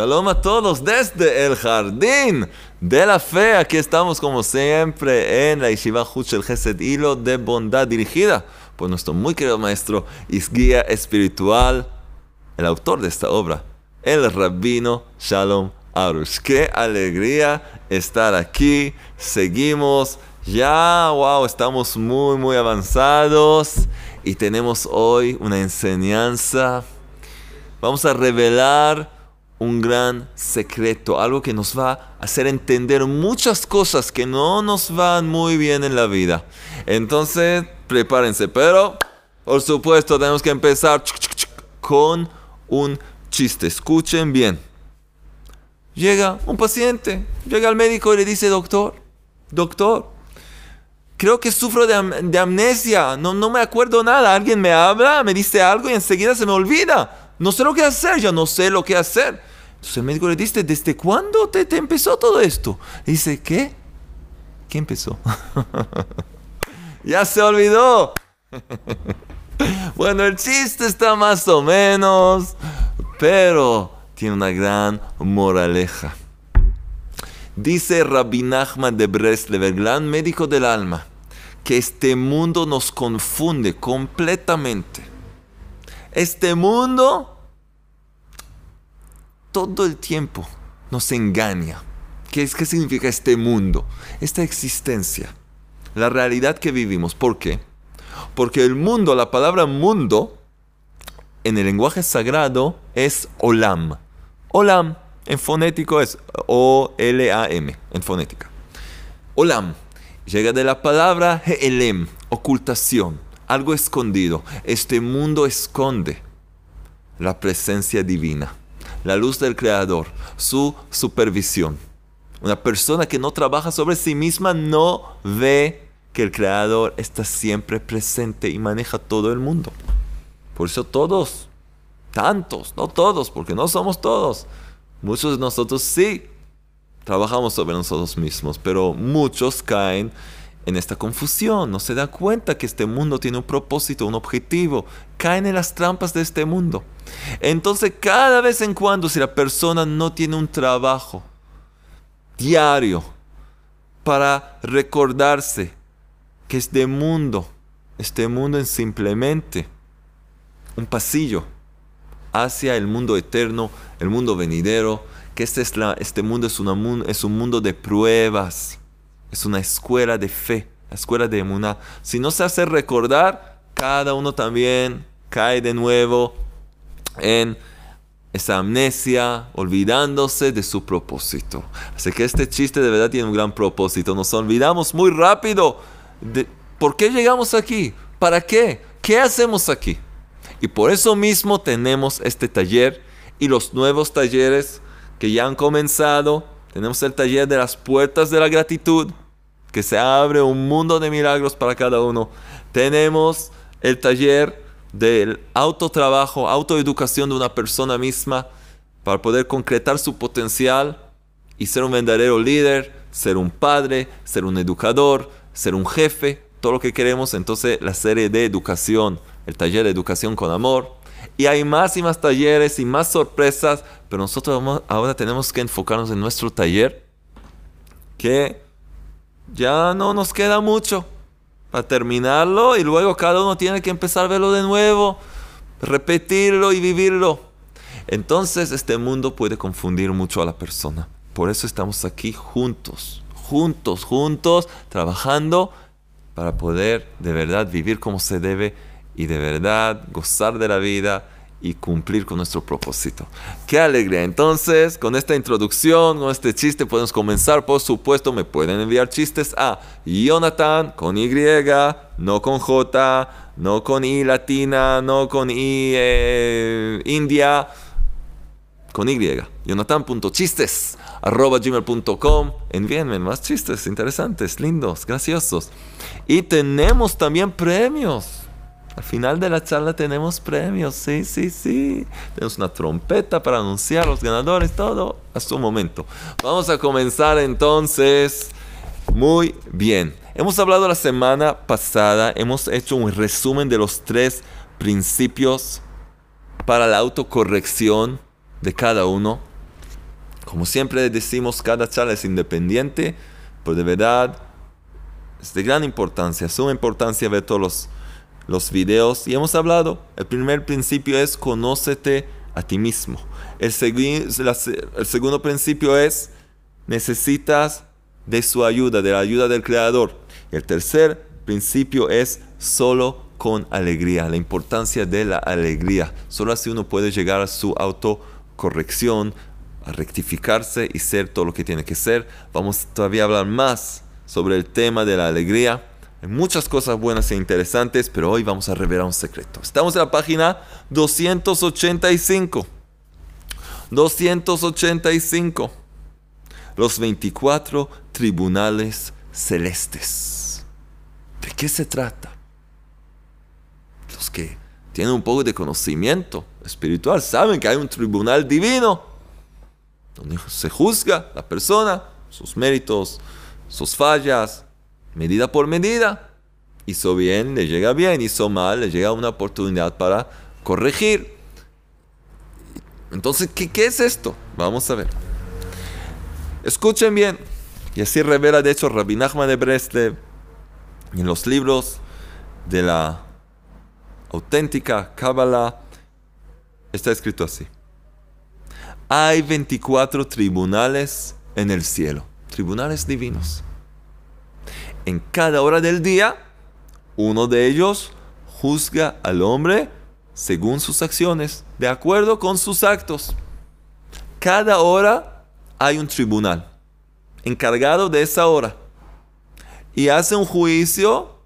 Shalom a todos desde el jardín de la fe. Aquí estamos como siempre en la Yeshiva Huchel Gesed Hilo de Bondad dirigida por nuestro muy querido maestro y guía espiritual, el autor de esta obra, el rabino Shalom Arush. Qué alegría estar aquí. Seguimos ya, wow, estamos muy, muy avanzados y tenemos hoy una enseñanza. Vamos a revelar un gran secreto, algo que nos va a hacer entender muchas cosas que no nos van muy bien en la vida. Entonces, prepárense, pero por supuesto tenemos que empezar con un chiste. Escuchen bien. Llega un paciente, llega al médico y le dice, doctor, doctor, creo que sufro de, amnesia, no, no me acuerdo nada, alguien me habla, me dice algo y enseguida se me olvida. No sé lo que hacer, ya no sé lo que hacer. Entonces el médico le dice, ¿desde cuándo te, empezó todo esto? dice, ¿qué? ¿Qué empezó? ya se olvidó. bueno, el chiste está más o menos, pero tiene una gran moraleja. Dice Rabbi Nachman de Breslev, el gran médico del alma, que este mundo nos confunde completamente. Este mundo todo el tiempo nos engaña. ¿Qué, es, ¿Qué significa este mundo? Esta existencia. La realidad que vivimos. ¿Por qué? Porque el mundo, la palabra mundo, en el lenguaje sagrado es olam. Olam, en fonético es O-L-A-M, en fonética. Olam, llega de la palabra He'elem, ocultación, algo escondido. Este mundo esconde la presencia divina la luz del Creador, su supervisión. Una persona que no trabaja sobre sí misma no ve que el Creador está siempre presente y maneja todo el mundo. Por eso todos, tantos, no todos, porque no somos todos, muchos de nosotros sí trabajamos sobre nosotros mismos, pero muchos caen en esta confusión, no se da cuenta que este mundo tiene un propósito, un objetivo, caen en las trampas de este mundo. Entonces, cada vez en cuando, si la persona no tiene un trabajo diario para recordarse que este mundo, este mundo es simplemente un pasillo hacia el mundo eterno, el mundo venidero, que este, es la, este mundo es, una, es un mundo de pruebas, es una escuela de fe, la escuela de emuná. Si no se hace recordar, cada uno también cae de nuevo en esa amnesia, olvidándose de su propósito. Así que este chiste de verdad tiene un gran propósito. Nos olvidamos muy rápido de por qué llegamos aquí, para qué, qué hacemos aquí. Y por eso mismo tenemos este taller y los nuevos talleres que ya han comenzado. Tenemos el taller de las puertas de la gratitud, que se abre un mundo de milagros para cada uno. Tenemos el taller del autotrabajo, autoeducación de una persona misma para poder concretar su potencial y ser un verdadero líder, ser un padre, ser un educador, ser un jefe, todo lo que queremos. Entonces la serie de educación, el taller de educación con amor. Y hay más y más talleres y más sorpresas, pero nosotros ahora tenemos que enfocarnos en nuestro taller, que ya no nos queda mucho para terminarlo y luego cada uno tiene que empezar a verlo de nuevo, repetirlo y vivirlo. Entonces este mundo puede confundir mucho a la persona. Por eso estamos aquí juntos, juntos, juntos, trabajando para poder de verdad vivir como se debe y de verdad gozar de la vida y cumplir con nuestro propósito. Qué alegría. Entonces, con esta introducción, con este chiste, podemos comenzar. Por supuesto, me pueden enviar chistes a Jonathan con Y, no con J, no con I latina, no con I eh, india, con Y. Jonathan.chistes arroba gmail.com. Envíenme más chistes interesantes, lindos, graciosos. Y tenemos también premios. Al final de la charla tenemos premios, sí, sí, sí. Tenemos una trompeta para anunciar los ganadores, todo a su momento. Vamos a comenzar entonces. Muy bien. Hemos hablado la semana pasada, hemos hecho un resumen de los tres principios para la autocorrección de cada uno. Como siempre decimos, cada charla es independiente, pero de verdad es de gran importancia, suma importancia ver todos los, los videos. Y hemos hablado, el primer principio es conócete a ti mismo. El, segundo principio es necesitas de su ayuda, de la ayuda del Creador. El tercer principio es solo con alegría, la importancia de la alegría. Solo así uno puede llegar a su autocorrección, a rectificarse y ser todo lo que tiene que ser. Vamos todavía a hablar más sobre el tema de la alegría. Hay muchas cosas buenas e interesantes, pero hoy vamos a revelar un secreto. Estamos en la página 285. 285. Los 24 tribunales celestes. ¿De qué se trata? Los que tienen un poco de conocimiento espiritual saben que hay un tribunal divino donde se juzga la persona, sus méritos, sus fallas, medida por medida. Hizo bien, le llega bien, hizo mal, le llega una oportunidad para corregir. Entonces, ¿qué, es esto? Vamos a ver. Escuchen bien. Y así revela, de hecho, Rabbi Nachman de Breslev en los libros de la auténtica Kabbalah. Está escrito así. Hay 24 tribunales en el cielo, tribunales divinos. En cada hora del día, uno de ellos juzga al hombre según sus acciones, de acuerdo con sus actos. Cada hora hay un tribunal encargado de esa hora y hace un juicio.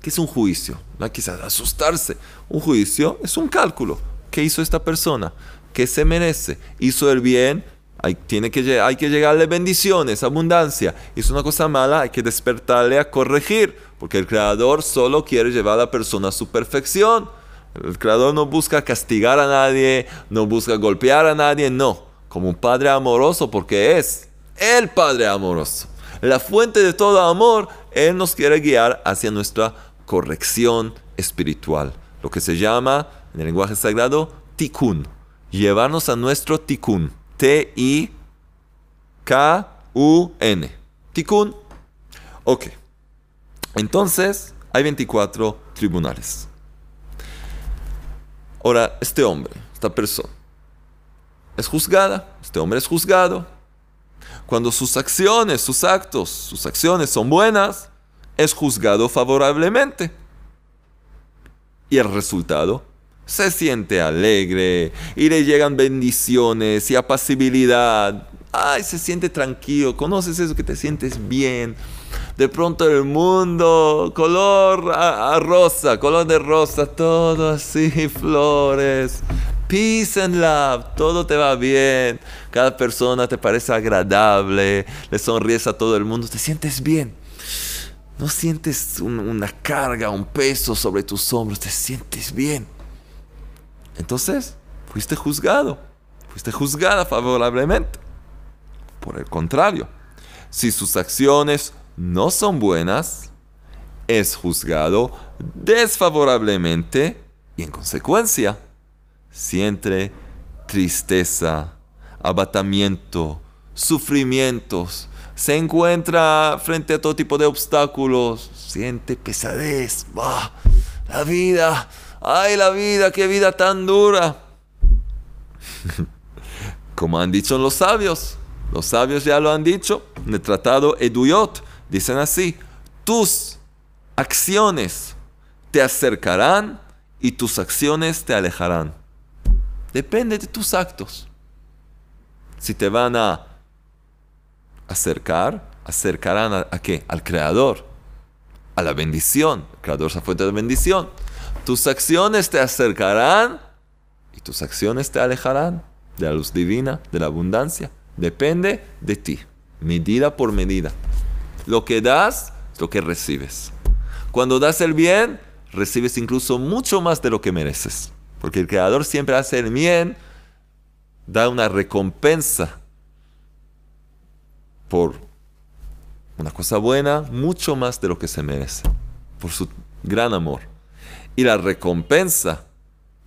¿Qué es un juicio? No que asustarse. Un juicio es un cálculo. ¿Qué hizo esta persona? ¿Qué se merece? ¿Hizo el bien? Hay, tiene que, hay que llegarle bendiciones, abundancia. Hizo una cosa mala, hay que despertarle a corregir, porque el Creador solo quiere llevar a la persona a su perfección. El Creador no busca castigar a nadie, no busca golpear a nadie, no. Como un Padre amoroso, porque es el Padre amoroso. La fuente de todo amor, Él nos quiere guiar hacia nuestra corrección espiritual. Lo que se llama, en el lenguaje sagrado, tikkun. Llevarnos a nuestro tikkun. T-I-K-U-N. Tikkun. Ok. Entonces, hay 24 tribunales. Ahora, este hombre, esta persona, es juzgada. Este hombre es juzgado. Cuando sus acciones, sus actos, sus acciones son buenas, es juzgado favorablemente. Y el resultado se siente alegre y le llegan bendiciones y apacibilidad. Ay, se siente tranquilo, conoces eso que te sientes bien. De pronto el mundo, color a, rosa, color de rosa, todo así, flores. Peace and love, todo te va bien. Cada persona te parece agradable, le sonríes a todo el mundo, te sientes bien. No sientes una carga, un peso sobre tus hombros, te sientes bien. Entonces, fuiste juzgado, fuiste juzgada favorablemente. Por el contrario, si sus acciones no son buenas, es juzgado desfavorablemente y en consecuencia siente tristeza, abatamiento, sufrimientos, se encuentra frente a todo tipo de obstáculos, siente pesadez, bah, la vida ay la vida, qué vida tan dura. Como han dicho los sabios, los sabios ya lo han dicho en el tratado Eduyot, dicen así, tus acciones te acercarán y tus acciones te alejarán. Depende de tus actos. Si te van a acercar, acercarán a, qué? Al Creador, a la bendición. Creador es la fuente de bendición. Tus acciones te acercarán y tus acciones te alejarán de la luz divina, de la abundancia. Depende de ti, medida por medida. Lo que das es lo que recibes. Cuando das el bien, recibes incluso mucho más de lo que mereces. Porque el Creador siempre hace el bien, da una recompensa por una cosa buena, mucho más de lo que se merece, por su gran amor. Y la recompensa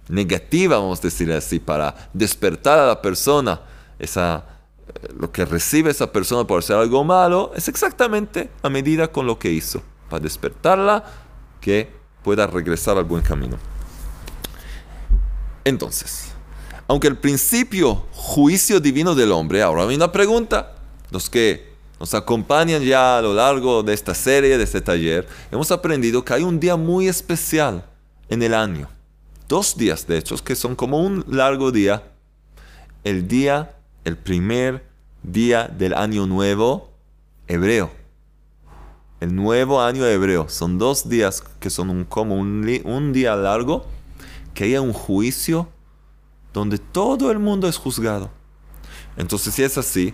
negativa, vamos a decir así, para despertar a la persona esa, eh, lo que recibe esa persona por hacer algo malo, es exactamente a medida con lo que hizo, para despertarla, que pueda regresar al buen camino. Entonces, aunque el principio juicio divino del hombre, ahora hay una pregunta, los que nos acompañan ya a lo largo de esta serie, de este taller, hemos aprendido que hay un día muy especial en el año. Dos días, de hecho, que son como un largo día. El día, el primer día del año nuevo hebreo. El nuevo año hebreo. Son dos días que son un, como un, día largo, que hay un juicio donde todo el mundo es juzgado. Entonces, si es así,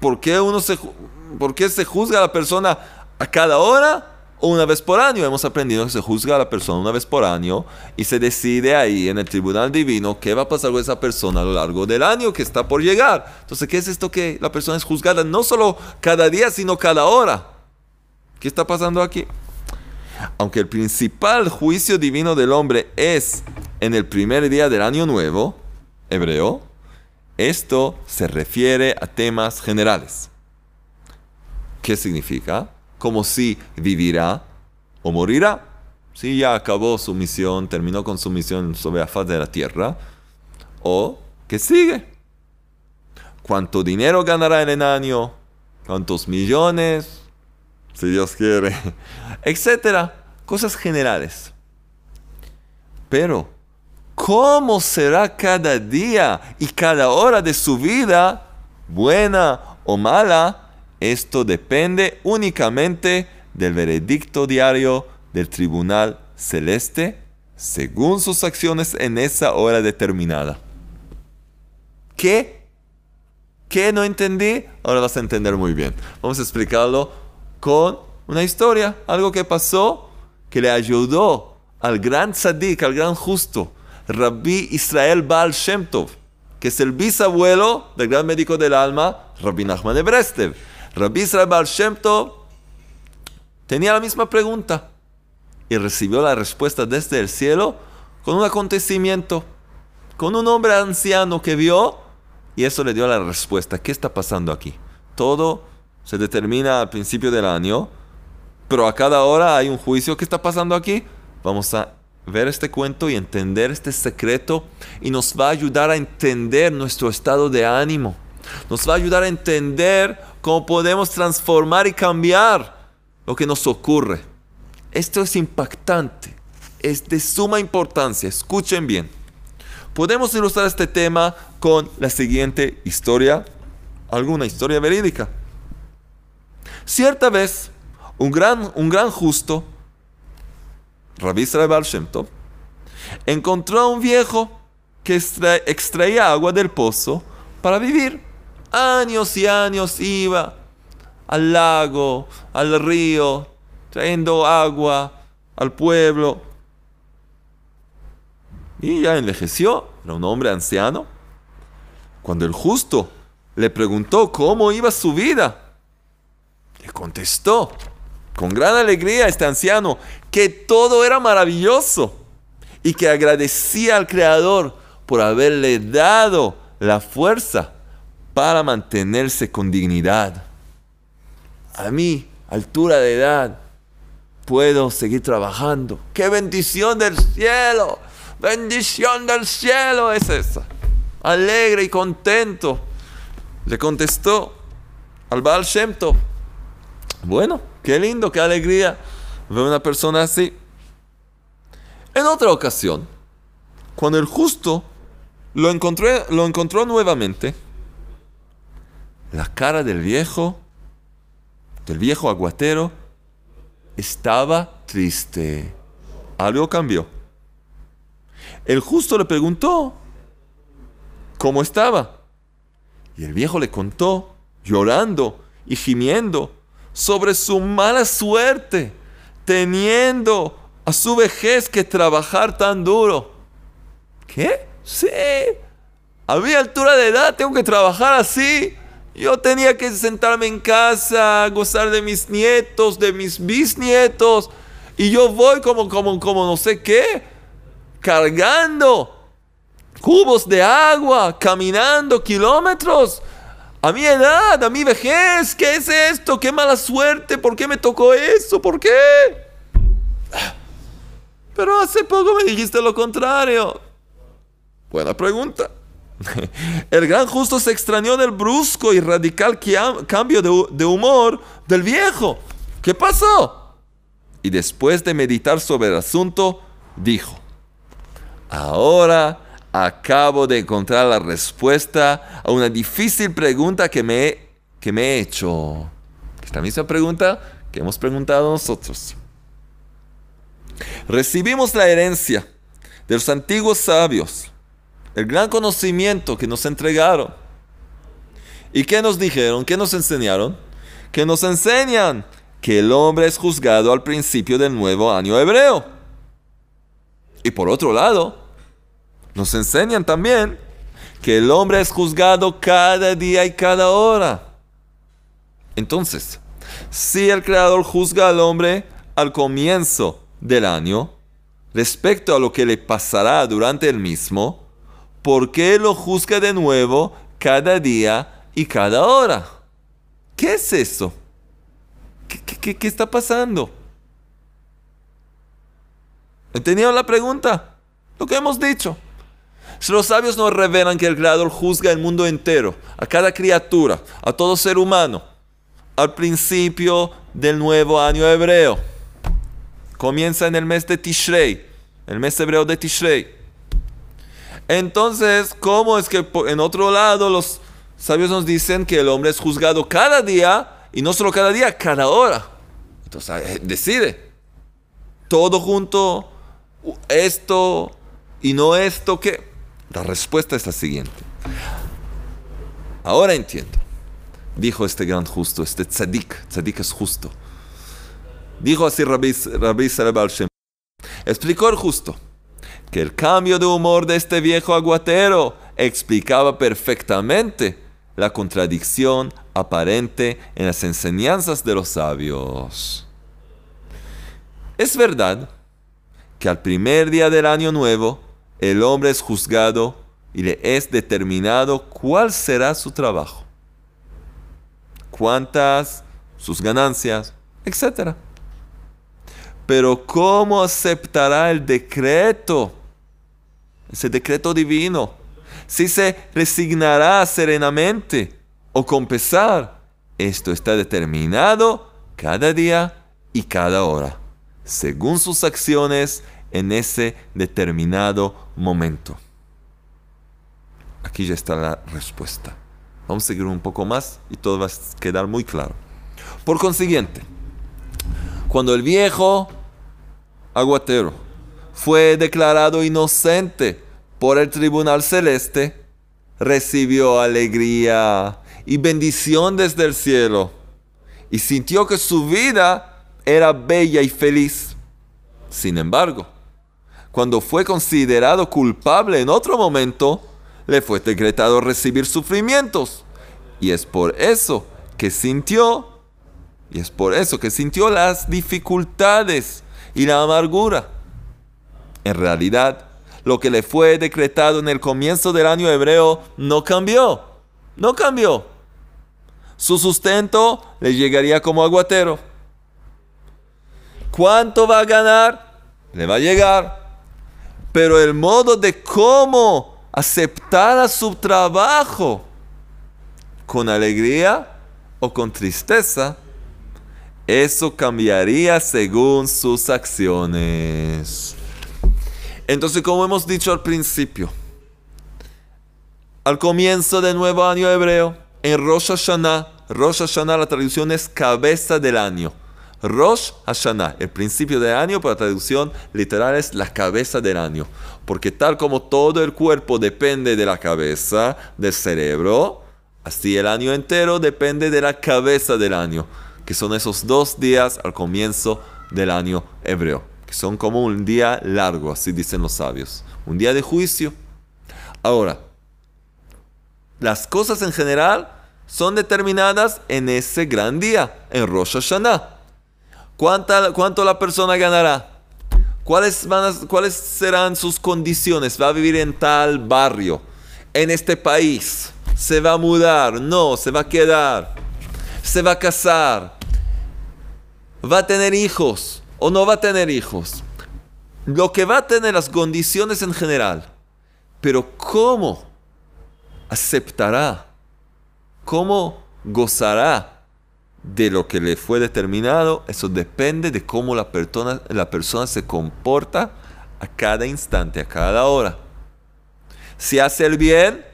¿por qué uno se, ¿Por qué se juzga a la persona a cada hora una vez por año? Hemos aprendido que se juzga a la persona una vez por año y se decide ahí en el tribunal divino qué va a pasar con esa persona a lo largo del año que está por llegar. Entonces, ¿qué es esto que la persona es juzgada no solo cada día, sino cada hora? ¿Qué está pasando aquí? Aunque el principal juicio divino del hombre es en el primer día del año nuevo, hebreo, esto se refiere a temas generales. ¿Qué significa? Como si vivirá o morirá. Si ya acabó su misión, terminó con su misión sobre la faz de la tierra. O que sigue. ¿Cuánto dinero ganará en el año? ¿Cuántos millones? Si Dios quiere. Etcétera. Cosas generales. Pero, ¿cómo será cada día y cada hora de su vida, buena o mala? Esto depende únicamente del veredicto diario del tribunal celeste según sus acciones en esa hora determinada. ¿Qué? ¿Qué no entendí? Ahora vas a entender muy bien. Vamos a explicarlo con una historia, algo que pasó que le ayudó al gran tzadik, al gran justo, Rabbi Israel Baal Shem Tov, que es el bisabuelo del gran médico del alma, Rabbi Nachman de Brestev. Rabbi Israel Baal Shem tenía la misma pregunta y recibió la respuesta desde el cielo con un acontecimiento, con un hombre anciano que vio y eso le dio la respuesta. ¿Qué está pasando aquí? Todo se determina al principio del año, pero a cada hora hay un juicio. ¿Qué está pasando aquí? Vamos a ver este cuento y entender este secreto y nos va a ayudar a entender nuestro estado de ánimo. Nos va a ayudar a entender cómo podemos transformar y cambiar lo que nos ocurre. Esto es impactante, es de suma importancia, escuchen bien. Podemos ilustrar este tema con la siguiente historia, alguna historia verídica. Cierta vez, un gran, un gran justo, Rabbi Israel encontró a un viejo que extraía agua del pozo para vivir. Años y años iba al lago, al río, trayendo agua al pueblo. Y ya envejeció, era un hombre anciano. Cuando el justo le preguntó cómo iba su vida, le contestó con gran alegría este anciano que todo era maravilloso y que agradecía al Creador por haberle dado la fuerza para mantenerse con dignidad. A mí, altura de edad, puedo seguir trabajando. ¡Qué bendición del cielo! ¡Bendición del cielo es esa! Alegre y contento. Le contestó al Baal Shemto. Bueno, qué lindo, qué alegría ver una persona así. En otra ocasión, cuando el justo lo, encontré, lo encontró nuevamente, la cara del viejo, del viejo aguatero, estaba triste. Algo cambió. El justo le preguntó cómo estaba. Y el viejo le contó, llorando y gimiendo, sobre su mala suerte, teniendo a su vejez que trabajar tan duro. ¿Qué? Sí. A mi altura de edad tengo que trabajar así. Yo tenía que sentarme en casa, gozar de mis nietos, de mis bisnietos. Y yo voy como, como, como no sé qué, cargando cubos de agua, caminando kilómetros. A mi edad, a mi vejez, ¿qué es esto? ¿Qué mala suerte? ¿Por qué me tocó eso? ¿Por qué? Pero hace poco me dijiste lo contrario. Buena pregunta. El gran justo se extrañó del brusco y radical cambio de, humor del viejo. ¿Qué pasó? Y después de meditar sobre el asunto, dijo, ahora acabo de encontrar la respuesta a una difícil pregunta que me, que me he hecho. Esta misma pregunta que hemos preguntado nosotros. Recibimos la herencia de los antiguos sabios el gran conocimiento que nos entregaron. ¿Y qué nos dijeron? ¿Qué nos enseñaron? Que nos enseñan que el hombre es juzgado al principio del nuevo año hebreo. Y por otro lado, nos enseñan también que el hombre es juzgado cada día y cada hora. Entonces, si el Creador juzga al hombre al comienzo del año, respecto a lo que le pasará durante el mismo, ¿por qué lo juzga de nuevo cada día y cada hora? ¿Qué es eso? ¿Qué, está pasando? ¿Entendieron la pregunta? Lo que hemos dicho. Si los sabios nos revelan que el Creador juzga el mundo entero, a cada criatura, a todo ser humano, al principio del nuevo año hebreo. Comienza en el mes de Tishrei, el mes hebreo de Tishrei. Entonces, ¿cómo es que en otro lado los sabios nos dicen que el hombre es juzgado cada día y no solo cada día, cada hora? Entonces, eh, decide. Todo junto, esto y no esto, ¿qué? La respuesta es la siguiente. Ahora entiendo. Dijo este gran justo, este tzadik, tzadik es justo. Dijo así Rabbi, Rabbi Explicó el justo que el cambio de humor de este viejo aguatero explicaba perfectamente la contradicción aparente en las enseñanzas de los sabios. Es verdad que al primer día del año nuevo el hombre es juzgado y le es determinado cuál será su trabajo, cuántas sus ganancias, etc. Pero ¿cómo aceptará el decreto? Ese decreto divino. Si se resignará serenamente o con pesar, esto está determinado cada día y cada hora, según sus acciones en ese determinado momento. Aquí ya está la respuesta. Vamos a seguir un poco más y todo va a quedar muy claro. Por consiguiente, cuando el viejo aguatero fue declarado inocente por el tribunal celeste, recibió alegría y bendición desde el cielo y sintió que su vida era bella y feliz. Sin embargo, cuando fue considerado culpable en otro momento, le fue decretado recibir sufrimientos. Y es por eso que sintió, y es por eso que sintió las dificultades y la amargura. En realidad, lo que le fue decretado en el comienzo del año hebreo no cambió. No cambió. Su sustento le llegaría como aguatero. ¿Cuánto va a ganar? Le va a llegar. Pero el modo de cómo aceptar su trabajo con alegría o con tristeza eso cambiaría según sus acciones. Entonces, como hemos dicho al principio, al comienzo del nuevo año hebreo, en Rosh Hashanah, Rosh Hashanah la traducción es cabeza del año. Rosh Hashanah, el principio del año, pero la traducción literal es la cabeza del año. Porque tal como todo el cuerpo depende de la cabeza, del cerebro, así el año entero depende de la cabeza del año que son esos dos días al comienzo del año hebreo, son como un día largo, así dicen los sabios, un día de juicio. Ahora, las cosas en general son determinadas en ese gran día, en Rosh Hashanah. ¿Cuánta, ¿Cuánto la persona ganará? ¿Cuáles, van ¿Cuáles serán sus condiciones? ¿Va a vivir en tal barrio? ¿En este país? ¿Se va a mudar? No, se va a quedar. ¿Se va a casar? ¿Va a tener hijos o no va a tener hijos? Lo que va a tener las condiciones en general. Pero ¿cómo aceptará? ¿Cómo gozará de lo que le fue determinado, eso depende de cómo la persona, la persona se comporta a cada instante, a cada hora. Si hace el bien,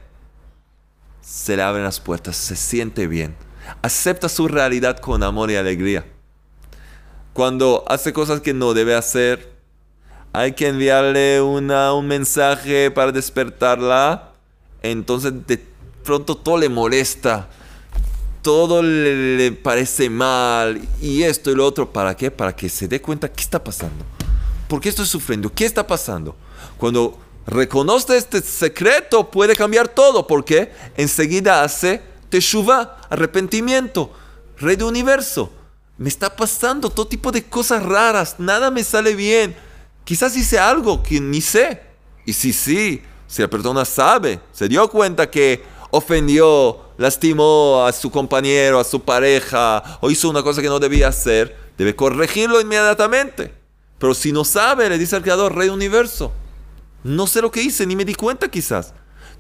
se le abren las puertas, se siente bien, acepta su realidad con amor y alegría. Cuando hace cosas que no debe hacer, hay que enviarle una, un mensaje para despertarla, entonces de pronto todo le molesta todo le, parece mal y esto y lo otro. ¿Para qué? Para que se dé cuenta qué está pasando. ¿Por qué estoy sufriendo? ¿Qué está pasando? Cuando reconoce este secreto puede cambiar todo porque enseguida hace teshuva, arrepentimiento, rey de universo. Me está pasando todo tipo de cosas raras, nada me sale bien. Quizás hice algo que ni sé. Y si sí, si la persona sabe, se dio cuenta que ofendió, lastimó a su compañero, a su pareja, o hizo una cosa que no debía hacer, debe corregirlo inmediatamente. Pero si no sabe, le dice al Creador, Rey Universo, no sé lo que hice, ni me di cuenta quizás.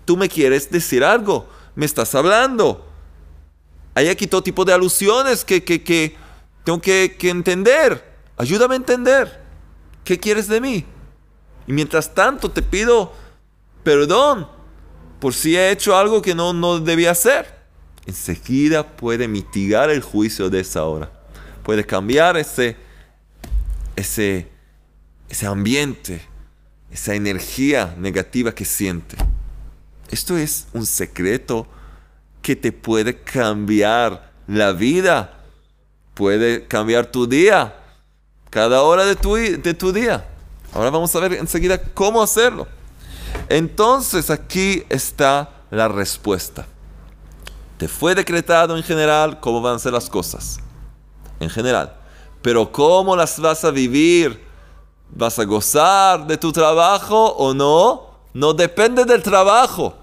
Tú me quieres decir algo, me estás hablando. Hay aquí todo tipo de alusiones que, que, tengo que, que entender. Ayúdame a entender. ¿Qué quieres de mí? Y mientras tanto te pido perdón por si he hecho algo que no, no debía hacer. Enseguida puede mitigar el juicio de esa hora. Puede cambiar ese, ese, ese ambiente, esa energía negativa que siente. Esto es un secreto que te puede cambiar la vida, puede cambiar tu día, cada hora de tu, de tu día. Ahora vamos a ver enseguida cómo hacerlo. Entonces aquí está la respuesta. Te fue decretado en general cómo van a ser las cosas. En general. Pero cómo las vas a vivir, vas a gozar de tu trabajo o no, no depende del trabajo.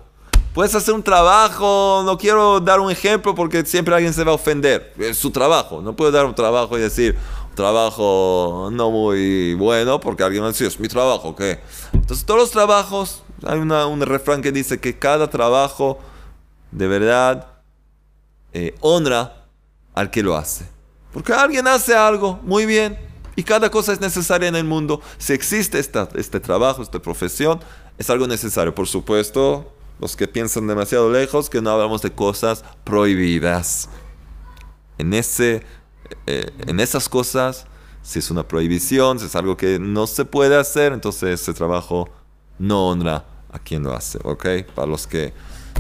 Puedes hacer un trabajo, no quiero dar un ejemplo porque siempre alguien se va a ofender. Es su trabajo, no puedo dar un trabajo y decir, trabajo no muy bueno porque alguien a decir, es mi trabajo, ¿qué? Entonces todos los trabajos hay un refrán que dice que cada trabajo de verdad eh, honra al que lo hace. Porque alguien hace algo muy bien y cada cosa es necesaria en el mundo. Si existe este trabajo, esta profesión, es algo necesario. Por supuesto, los que piensan demasiado lejos, que no hablamos de cosas prohibidas. En, ese, eh, en esas cosas, si es una prohibición, si es algo que no se puede hacer, entonces ese trabajo no honra a quien lo hace, ¿ok? Para los que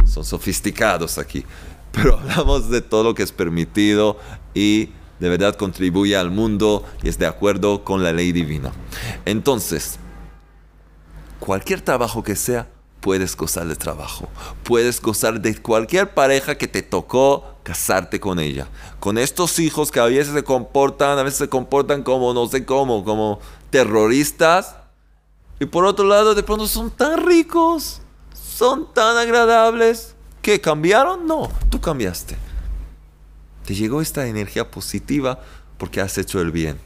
son sofisticados aquí. Pero hablamos de todo lo que es permitido y de verdad contribuye al mundo y es de acuerdo con la ley divina. Entonces, cualquier trabajo que sea, puedes gozar de trabajo. Puedes gozar de cualquier pareja que te tocó casarte con ella. Con estos hijos que a veces se comportan, a veces se comportan como no sé cómo, como terroristas y por otro lado, de pronto son tan ricos, son tan agradables. ¿Qué? ¿Cambiaron? No, tú cambiaste. Te llegó esta energía positiva porque has hecho el bien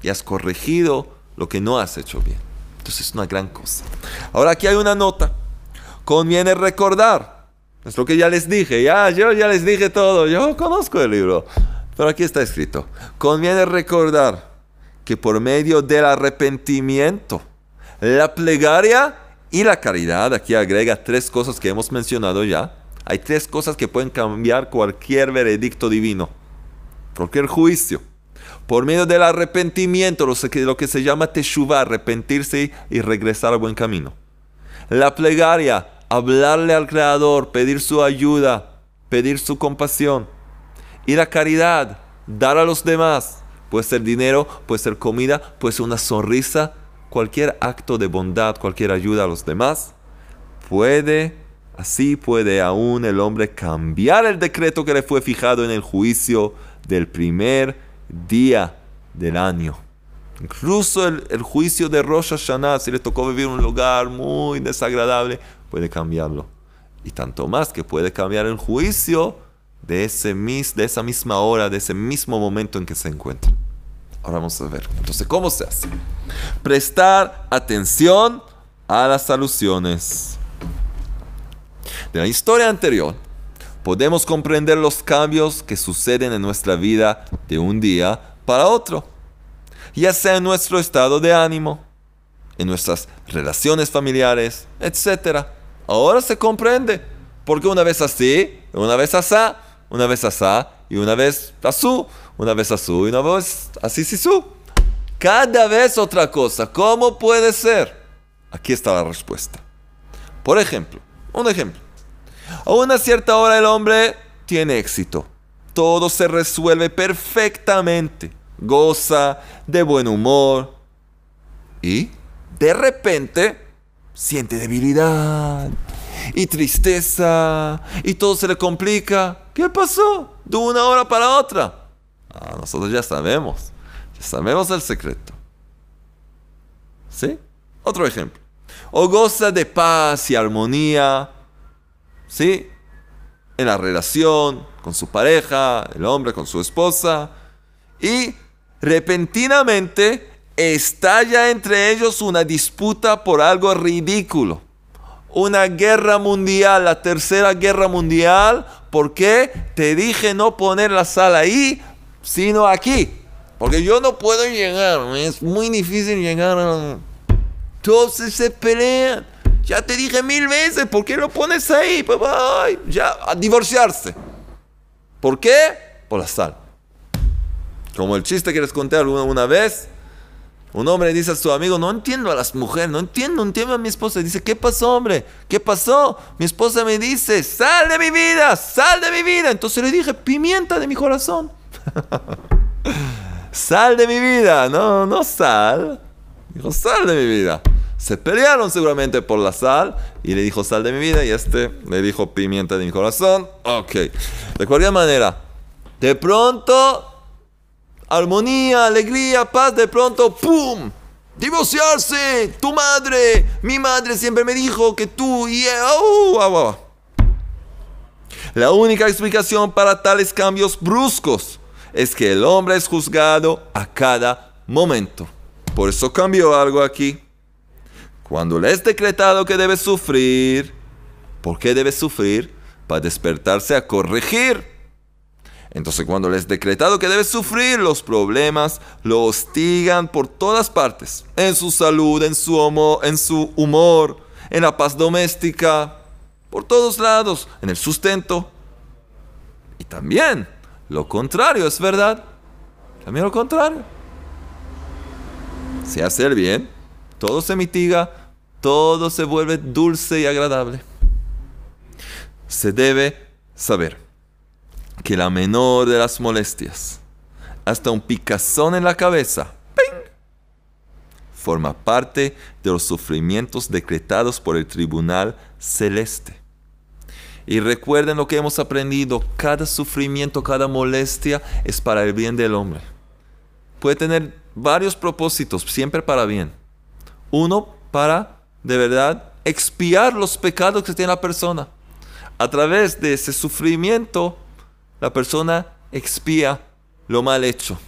y has corregido lo que no has hecho bien. Entonces es una gran cosa. Ahora aquí hay una nota. Conviene recordar. Es lo que ya les dije. Ya, yo ya les dije todo. Yo conozco el libro. Pero aquí está escrito. Conviene recordar que por medio del arrepentimiento la plegaria y la caridad, aquí agrega tres cosas que hemos mencionado ya. Hay tres cosas que pueden cambiar cualquier veredicto divino, cualquier juicio. Por medio del arrepentimiento, lo que se llama teshuva, arrepentirse y regresar al buen camino. La plegaria, hablarle al Creador, pedir su ayuda, pedir su compasión. Y la caridad, dar a los demás. Puede ser dinero, puede ser comida, puede ser una sonrisa, cualquier acto de bondad, cualquier ayuda a los demás, puede, así puede aún el hombre cambiar el decreto que le fue fijado en el juicio del primer día del año. Incluso el, juicio de Rosh Hashanah, si le tocó vivir en un lugar muy desagradable, puede cambiarlo. Y tanto más que puede cambiar el juicio de, ese de esa misma hora, de ese mismo momento en que se encuentra. Ahora vamos a ver. Entonces, ¿cómo se hace? Prestar atención a las alusiones. De la historia anterior, podemos comprender los cambios que suceden en nuestra vida de un día para otro, ya sea en nuestro estado de ánimo, en nuestras relaciones familiares, etc. Ahora se comprende, porque una vez así, una vez asá, una vez asá y una vez asú, una vez asú y una vez así su. Cada vez otra cosa. ¿Cómo puede ser? Aquí está la respuesta. Por ejemplo, un ejemplo. A una cierta hora el hombre tiene éxito. Todo se resuelve perfectamente. Goza de buen humor. Y de repente siente debilidad y tristeza y todo se le complica. ¿Qué pasó? De una hora para otra. Ah, nosotros ya sabemos. Ya sabemos el secreto. ¿Sí? Otro ejemplo. O goza de paz y armonía. ¿Sí? En la relación con su pareja, el hombre con su esposa. Y repentinamente estalla entre ellos una disputa por algo ridículo. Una guerra mundial, la tercera guerra mundial. ¿Por qué? Te dije no poner la sal ahí sino aquí. Porque yo no puedo llegar, es muy difícil llegar a... Todos se pelean. Ya te dije mil veces, ¿por qué lo pones ahí? ya, a divorciarse. ¿Por qué? Por la sal. Como el chiste que les conté alguna una vez. Un hombre dice a su amigo, no entiendo a las mujeres, no entiendo, no entiendo a mi esposa. Dice, ¿qué pasó, hombre? ¿Qué pasó? Mi esposa me dice, sal de mi vida, sal de mi vida. Entonces le dije, pimienta de mi corazón. sal de mi vida, no, no sal. Dijo, sal de mi vida. Se pelearon seguramente por la sal y le dijo sal de mi vida y este le dijo pimienta de mi corazón. Ok. De cualquier manera, de pronto, armonía, alegría, paz, de pronto, ¡pum! Divorciarse, tu madre, mi madre siempre me dijo que tú y... La única explicación para tales cambios bruscos es que el hombre es juzgado a cada momento. Por eso cambió algo aquí. Cuando le es decretado que debe sufrir, ¿por qué debe sufrir? Para despertarse a corregir. Entonces cuando le es decretado que debe sufrir, los problemas lo hostigan por todas partes. En su salud, en su, humor, en su humor, en la paz doméstica, por todos lados, en el sustento. Y también lo contrario es verdad. También lo contrario. Se hace el bien, todo se mitiga, todo se vuelve dulce y agradable. Se debe saber que la menor de las molestias, hasta un picazón en la cabeza, forma parte de los sufrimientos decretados por el tribunal celeste. Y recuerden lo que hemos aprendido, cada sufrimiento, cada molestia es para el bien del hombre. Puede tener varios propósitos, siempre para bien. Uno, para de verdad expiar los pecados que tiene la persona. A través de ese sufrimiento, la persona expía lo mal hecho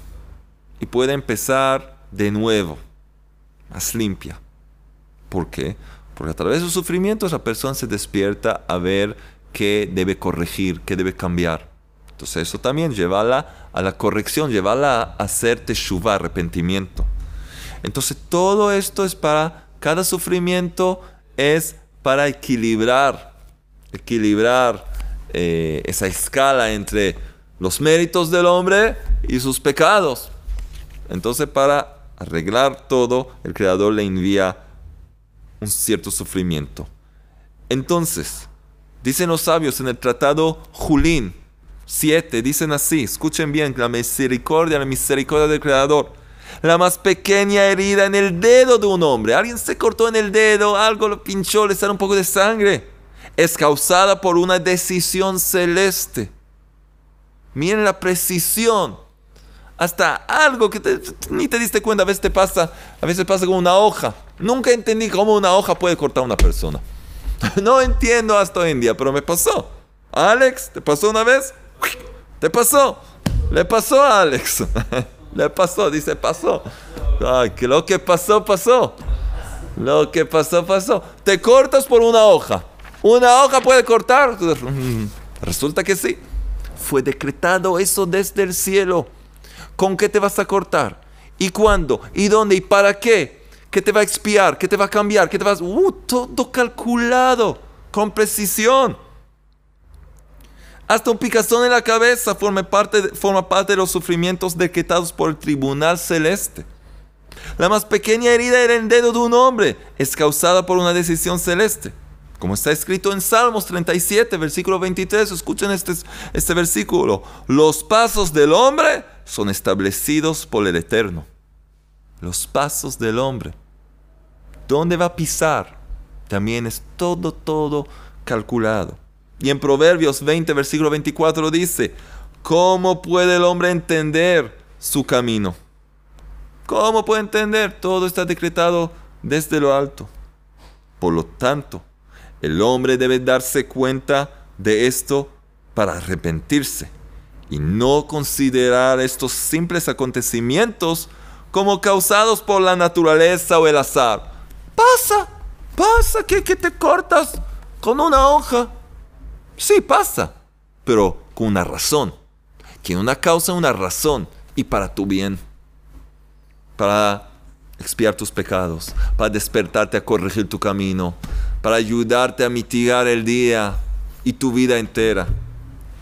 y puede empezar de nuevo, más limpia. ¿Por qué? Porque a través de sus sufrimientos la persona se despierta a ver que debe corregir, que debe cambiar. Entonces eso también lleva a la corrección, lleva a hacer teshuva, arrepentimiento. Entonces todo esto es para, cada sufrimiento es para equilibrar, equilibrar eh, esa escala entre los méritos del hombre y sus pecados. Entonces para arreglar todo, el Creador le envía un cierto sufrimiento. Entonces, Dicen los sabios en el tratado Julín 7, dicen así, escuchen bien, la misericordia, la misericordia del Creador. La más pequeña herida en el dedo de un hombre. Alguien se cortó en el dedo, algo lo pinchó, le sale un poco de sangre. Es causada por una decisión celeste. Miren la precisión. hasta algo que ni te diste cuenta, a veces te pasa, a veces pasa una hoja. Nunca entendí cómo una hoja puede cortar a una persona. No entiendo hasta hoy en día, pero me pasó. Alex, ¿te pasó una vez? ¿Te pasó? Le pasó a Alex. Le pasó, dice, pasó. Ay, lo que pasó, pasó. Lo que pasó, pasó. Te cortas por una hoja. ¿Una hoja puede cortar? Mm, resulta que sí. Fue decretado eso desde el cielo. ¿Con qué te vas a cortar? ¿Y cuándo? ¿Y dónde? ¿Y para qué? ¿Qué te va a expiar? ¿Qué te va a cambiar? ¿Qué te vas? Uh, todo calculado, con precisión. Hasta un picazón en la cabeza forma parte, de, forma parte de los sufrimientos decretados por el tribunal celeste. La más pequeña herida en el dedo de un hombre es causada por una decisión celeste. Como está escrito en Salmos 37, versículo 23, escuchen este, este versículo. Los pasos del hombre son establecidos por el Eterno. Los pasos del hombre. ¿Dónde va a pisar? También es todo, todo calculado. Y en Proverbios 20, versículo 24 dice, ¿cómo puede el hombre entender su camino? ¿Cómo puede entender? Todo está decretado desde lo alto. Por lo tanto, el hombre debe darse cuenta de esto para arrepentirse y no considerar estos simples acontecimientos como causados por la naturaleza o el azar. Pasa, pasa que, te cortas con una hoja Sí, pasa, pero con una razón. Tiene una causa, una razón y para tu bien. Para expiar tus pecados, para despertarte a corregir tu camino, para ayudarte a mitigar el día y tu vida entera.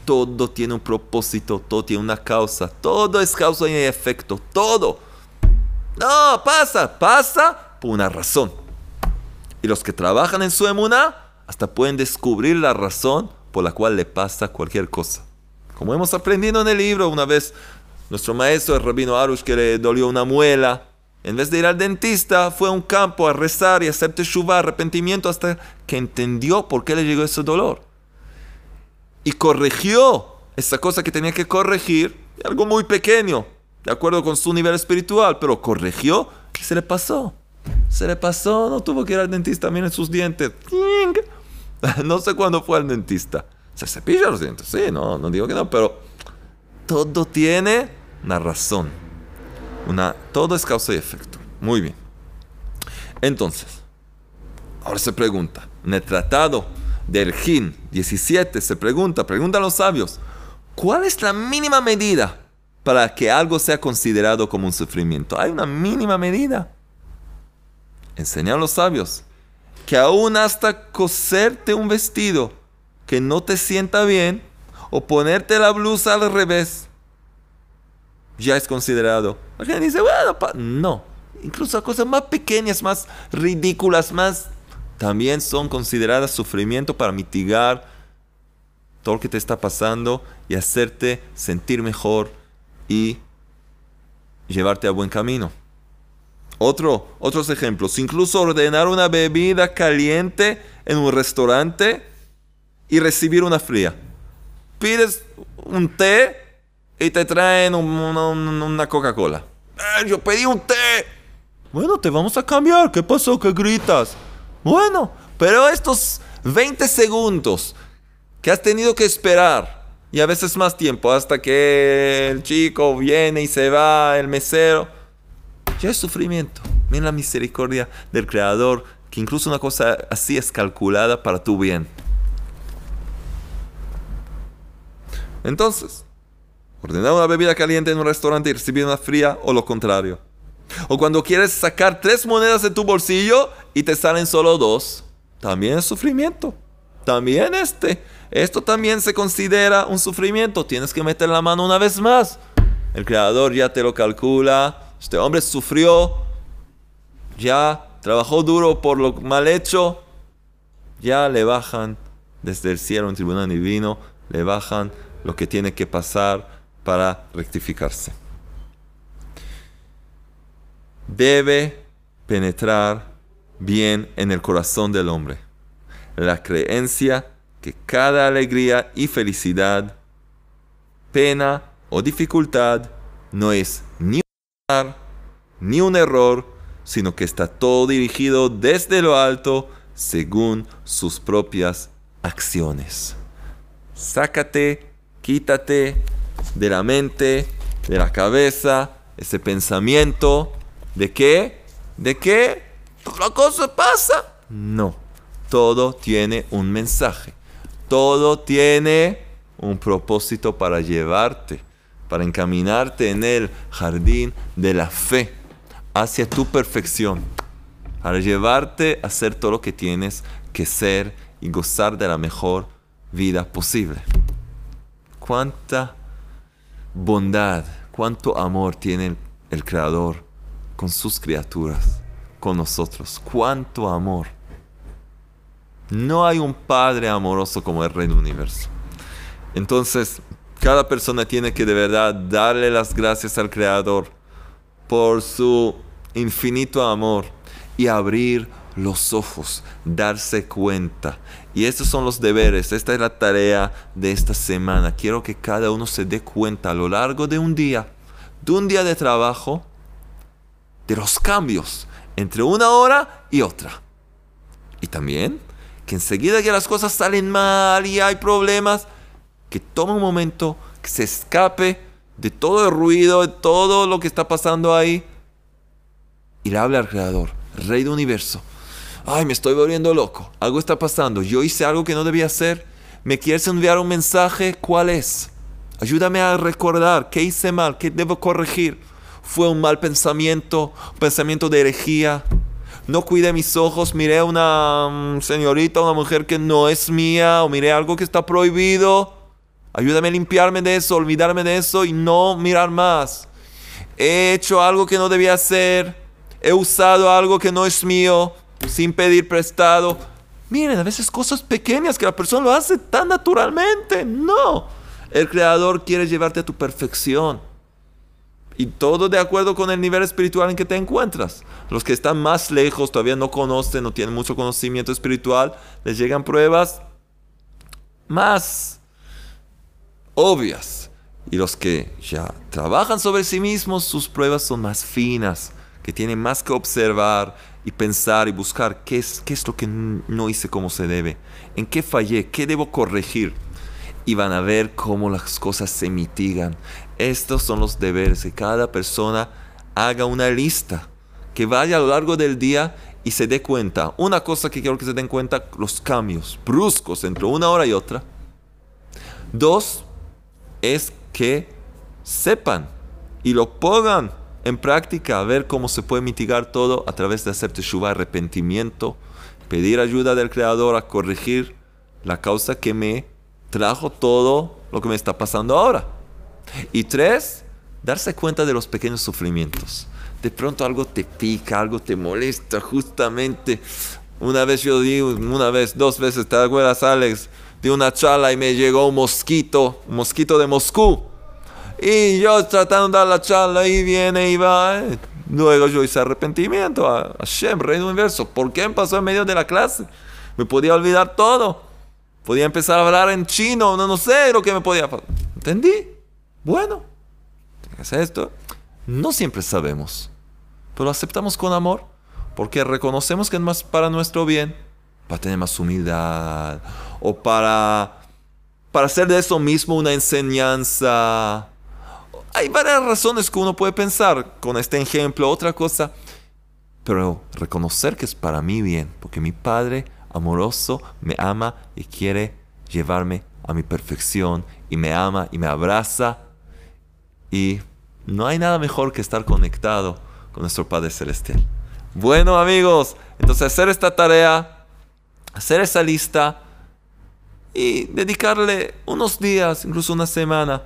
Todo tiene un propósito, todo tiene una causa, todo es causa y efecto, todo. No, pasa, pasa por una razón. Y los que trabajan en su emuna hasta pueden descubrir la razón por la cual le pasa cualquier cosa. Como hemos aprendido en el libro, una vez nuestro maestro, el rabino Arush, que le dolió una muela, en vez de ir al dentista, fue a un campo a rezar y hacer teshuva, arrepentimiento, hasta que entendió por qué le llegó ese dolor. Y corrigió esa cosa que tenía que corregir, algo muy pequeño, de acuerdo con su nivel espiritual, pero corrigió y se le pasó. Se le pasó, no tuvo que ir al dentista, miren sus dientes. no sé cuándo fue al dentista. Se cepilla los dientes, sí, no, no digo que no, pero todo tiene una razón. Una, todo es causa y efecto. Muy bien. Entonces, ahora se pregunta, en el tratado del Gin 17 se pregunta, preguntan los sabios, ¿cuál es la mínima medida para que algo sea considerado como un sufrimiento? ¿Hay una mínima medida? Enseñan los sabios que aún hasta coserte un vestido que no te sienta bien o ponerte la blusa al revés, ya es considerado. La gente dice, bueno, no. Incluso cosas más pequeñas, más ridículas, más, también son consideradas sufrimiento para mitigar todo lo que te está pasando y hacerte sentir mejor y llevarte a buen camino. Otro, otros ejemplos, incluso ordenar una bebida caliente en un restaurante y recibir una fría. Pides un té y te traen una, Coca-Cola. Eh, yo pedí un té. Bueno, te vamos a cambiar. ¿Qué pasó? ¿Qué gritas? Bueno, pero estos 20 segundos que has tenido que esperar y a veces más tiempo hasta que el chico viene y se va, el mesero ya es sufrimiento. Mira la misericordia del Creador, que incluso una cosa así es calculada para tu bien. Entonces, ordenar una bebida caliente en un restaurante y recibir una fría o lo contrario. O cuando quieres sacar tres monedas de tu bolsillo y te salen solo dos, también es sufrimiento. También este. Esto también se considera un sufrimiento. Tienes que meter la mano una vez más. El creador ya te lo calcula este hombre sufrió, ya trabajó duro por lo mal hecho, ya le bajan desde el cielo un tribunal divino, le bajan lo que tiene que pasar para rectificarse. Debe penetrar bien en el corazón del hombre la creencia que cada alegría y felicidad, pena o dificultad no es ni un, ni un error, sino que está todo dirigido desde lo alto según sus propias acciones. Sácate, quítate de la mente, de la cabeza, ese pensamiento de que, de que la cosa pasa. No, todo tiene un mensaje, todo tiene un propósito para llevarte, para encaminarte en el jardín de la fe hacia tu perfección, para llevarte a hacer todo lo que tienes que ser y gozar de la mejor vida posible. Cuánta bondad, cuánto amor tiene el Creador con sus criaturas, con nosotros. Cuánto amor. No hay un Padre amoroso como el Rey del Universo. Entonces, cada persona tiene que de verdad darle las gracias al Creador por su infinito amor y abrir los ojos, darse cuenta. Y estos son los deberes, esta es la tarea de esta semana. Quiero que cada uno se dé cuenta a lo largo de un día, de un día de trabajo, de los cambios entre una hora y otra. Y también que enseguida que las cosas salen mal y hay problemas, que tome un momento, que se escape de todo el ruido, de todo lo que está pasando ahí, y le hable al Creador, Rey del Universo. Ay, me estoy volviendo loco, algo está pasando, yo hice algo que no debía hacer, ¿me quieres enviar un mensaje? ¿Cuál es? Ayúdame a recordar qué hice mal, qué debo corregir. ¿Fue un mal pensamiento, un pensamiento de herejía? no cuide mis ojos, miré a una mm, señorita, una mujer que no es mía, o miré algo que está prohibido. Ayúdame a limpiarme de eso, olvidarme de eso y no mirar más. He hecho algo que no debía hacer. He usado algo que no es mío sin pedir prestado. Miren, a veces cosas pequeñas que la persona lo hace tan naturalmente. No. El Creador quiere llevarte a tu perfección. Y todo de acuerdo con el nivel espiritual en que te encuentras. Los que están más lejos, todavía no conocen, no tienen mucho conocimiento espiritual, les llegan pruebas más obvias. Y los que ya trabajan sobre sí mismos, sus pruebas son más finas, que tienen más que observar y pensar y buscar qué es, qué es lo que no hice como se debe, en qué fallé, qué debo corregir. Y van a ver cómo las cosas se mitigan. Estos son los deberes, que cada persona haga una lista, que vaya a lo largo del día y se dé cuenta. Una cosa que quiero que se den cuenta, los cambios bruscos entre una hora y otra. Dos, es que sepan y lo pongan en práctica ver cómo se puede mitigar todo a través de hacer teshuva, arrepentimiento, pedir ayuda del Creador a corregir la causa que me trajo todo lo que me está pasando ahora. Y tres, darse cuenta de los pequeños sufrimientos. De pronto algo te pica, algo te molesta, justamente. Una vez yo di, una vez, dos veces, ¿te acuerdas, Alex? Di una charla y me llegó un mosquito, un mosquito de Moscú. Y yo tratando de dar la charla y viene y va. Eh. Luego yo hice arrepentimiento a Hashem, Rey del Universo. ¿Por qué me pasó en medio de la clase? Me podía olvidar todo. Podía empezar a hablar en chino, no, no sé lo que me podía pasar. ¿Entendí? Bueno, es esto. No siempre sabemos, pero aceptamos con amor porque reconocemos que es más para nuestro bien, para tener más humildad o para, para hacer de eso mismo una enseñanza. Hay varias razones que uno puede pensar con este ejemplo, otra cosa, pero reconocer que es para mi bien, porque mi Padre amoroso me ama y quiere llevarme a mi perfección y me ama y me abraza y no hay nada mejor que estar conectado con nuestro Padre Celestial. Bueno amigos, entonces hacer esta tarea, hacer esa lista y dedicarle unos días, incluso una semana,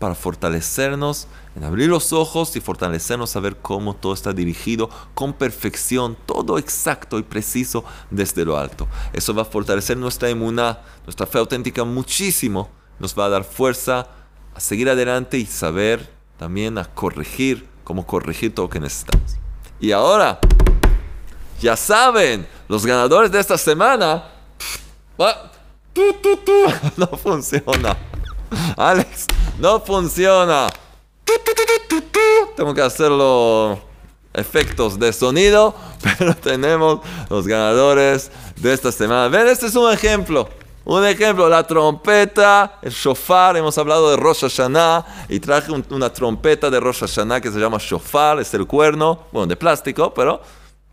para fortalecernos en abrir los ojos y fortalecernos a ver cómo todo está dirigido con perfección, todo exacto y preciso desde lo alto. Eso va a fortalecer nuestra inmunidad, nuestra fe auténtica muchísimo, nos va a dar fuerza a seguir adelante y saber también a corregir, cómo corregir todo lo que necesitamos. Y ahora, ya saben, los ganadores de esta semana... No funciona. Alex, no funciona. tengo que hacerlo efectos de sonido, pero tenemos los ganadores de esta semana. Ven, este es un ejemplo. Un ejemplo, la trompeta, el shofar, hemos hablado de Rosh Hashanah y traje una trompeta de Rosh Hashanah que se llama shofar, es el cuerno, bueno, de plástico, pero...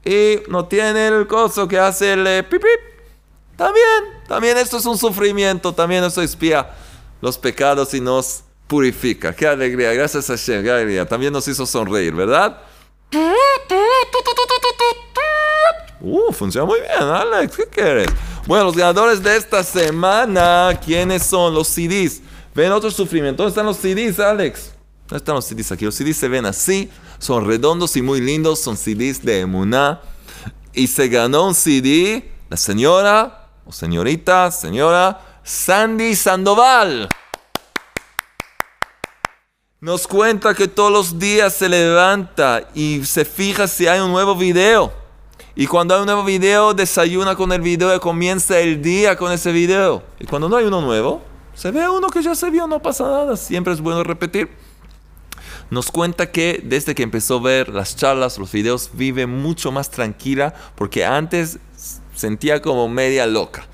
Y no tiene el coso que hace el eh, pip, También, también esto es un sufrimiento, también eso espía los pecados y nos purifica. Qué alegría, gracias a Hashem, qué alegría. También nos hizo sonreír, ¿verdad? Uh, funciona muy bien, Alex, ¿qué quieres? Bueno, los ganadores de esta semana, ¿quiénes son? Los CDs. ¿Ven otro sufrimiento? ¿Dónde están los CDs, Alex? ¿Dónde están los CDs aquí? Los CDs se ven así, son redondos y muy lindos, son CDs de Emuná. Y se ganó un CD, la señora, o señorita, señora, Sandy Sandoval. Nos cuenta que todos los días se levanta y se fija si hay un nuevo video. Y cuando hay un nuevo video, desayuna con el video y comienza el día con ese video. Y cuando no hay uno nuevo, se ve uno que ya se vio, no pasa nada. Siempre es bueno repetir. Nos cuenta que desde que empezó a ver las charlas, los videos, vive mucho más tranquila porque antes sentía como media loca.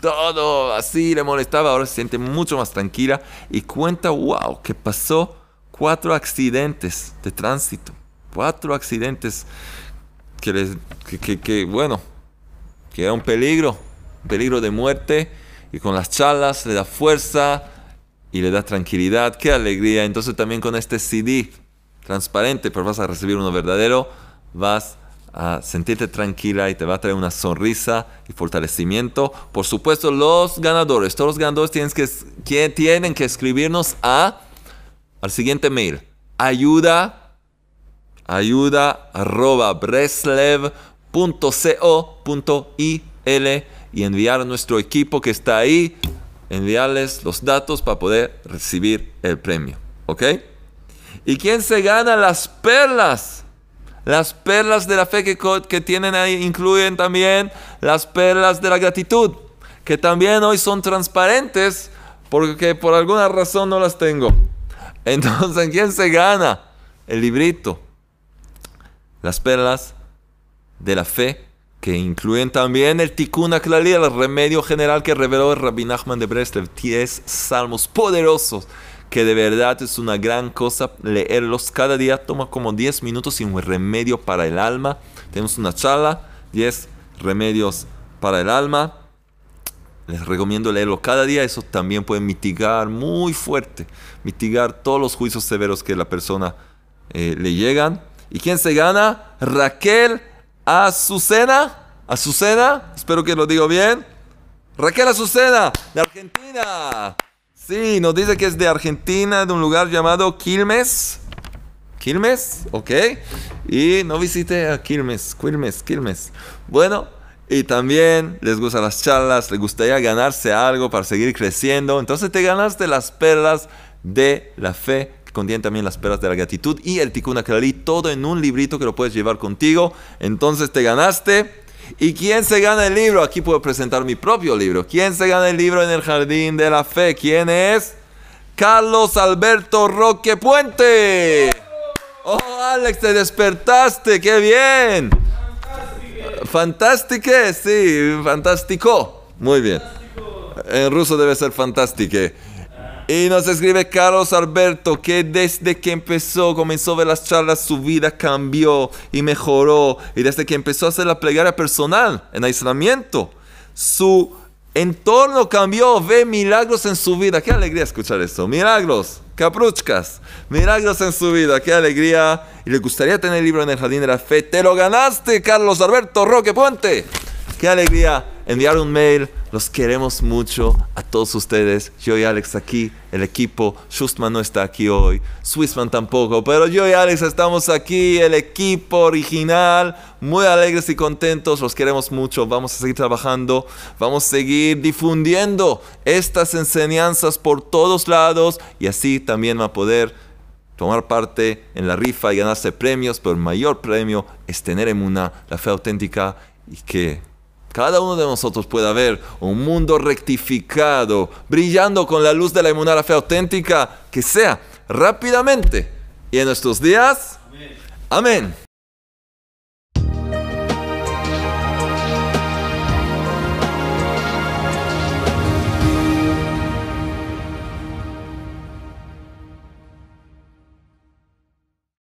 Todo así le molestaba, ahora se siente mucho más tranquila y cuenta, wow, que pasó cuatro accidentes de tránsito. Cuatro accidentes que, que, bueno, que era un peligro, un peligro de muerte, y con las charlas le da fuerza y le da tranquilidad, qué alegría. Entonces también con este CD transparente, pero vas a recibir uno verdadero, vas a sentirte tranquila y te va a traer una sonrisa y fortalecimiento. Por supuesto, los ganadores, todos los ganadores tienen que, tienen que escribirnos a, al siguiente mail, ayuda ayuda arroba breslev.co.il y enviar a nuestro equipo que está ahí, enviarles los datos para poder recibir el premio. ¿Ok? ¿Y quién se gana las perlas? Las perlas de la fe que, que tienen ahí incluyen también las perlas de la gratitud, que también hoy son transparentes porque por alguna razón no las tengo. Entonces, ¿quién se gana? El librito las perlas de la fe, que incluyen también el Tikkun Aklali, el remedio general que reveló el Rabbi Nachman de Breslev, 10 salmos poderosos, que de verdad es una gran cosa leerlos cada día, toma como 10 minutos y un remedio para el alma. Tenemos una charla, 10 remedios para el alma. Les recomiendo leerlo cada día, eso también puede mitigar muy fuerte, mitigar todos los juicios severos que la persona eh, le llegan. ¿Y quién se gana? Raquel Azucena. Azucena, espero que lo digo bien. Raquel Azucena, de Argentina. Sí, nos dice que es de Argentina, de un lugar llamado Quilmes. Quilmes, ok. Y no visite a Quilmes, Quilmes, Quilmes. Bueno, y también les gustan las charlas, les gustaría ganarse algo para seguir creciendo. Entonces te ganaste las perlas de la fe contiene también las perlas de la gratitud y el Tikkun Aklali, todo en un librito que lo puedes llevar contigo. Entonces te ganaste. ¿Y quién se gana el libro? Aquí puedo presentar mi propio libro. ¿Quién se gana el libro en el Jardín de la Fe? ¿Quién es? Carlos Alberto Roque Puente. Oh, Alex, te despertaste, qué bien. Fantástico, sí, fantástico. Muy bien. En ruso debe ser fantástico. Y nos escribe Carlos Alberto que desde que empezó, comenzó a ver las charlas, su vida cambió y mejoró. Y desde que empezó a hacer la plegaria personal en aislamiento, su entorno cambió, ve milagros en su vida. Qué alegría escuchar esto. Milagros, capruchcas, milagros en su vida. Qué alegría. Y le gustaría tener el libro en el Jardín de la Fe. Te lo ganaste, Carlos Alberto Roque Puente. Qué alegría enviar un mail. Los queremos mucho a todos ustedes. Yo y Alex aquí, el equipo. Schustman no está aquí hoy. Swissman tampoco. Pero yo y Alex estamos aquí, el equipo original. Muy alegres y contentos. Los queremos mucho. Vamos a seguir trabajando. Vamos a seguir difundiendo estas enseñanzas por todos lados. Y así también va a poder tomar parte en la rifa y ganarse premios. Pero el mayor premio es tener en una la fe auténtica y que cada uno de nosotros pueda ver un mundo rectificado, brillando con la luz de la inmunidad fe auténtica, que sea rápidamente y en nuestros días. Amén.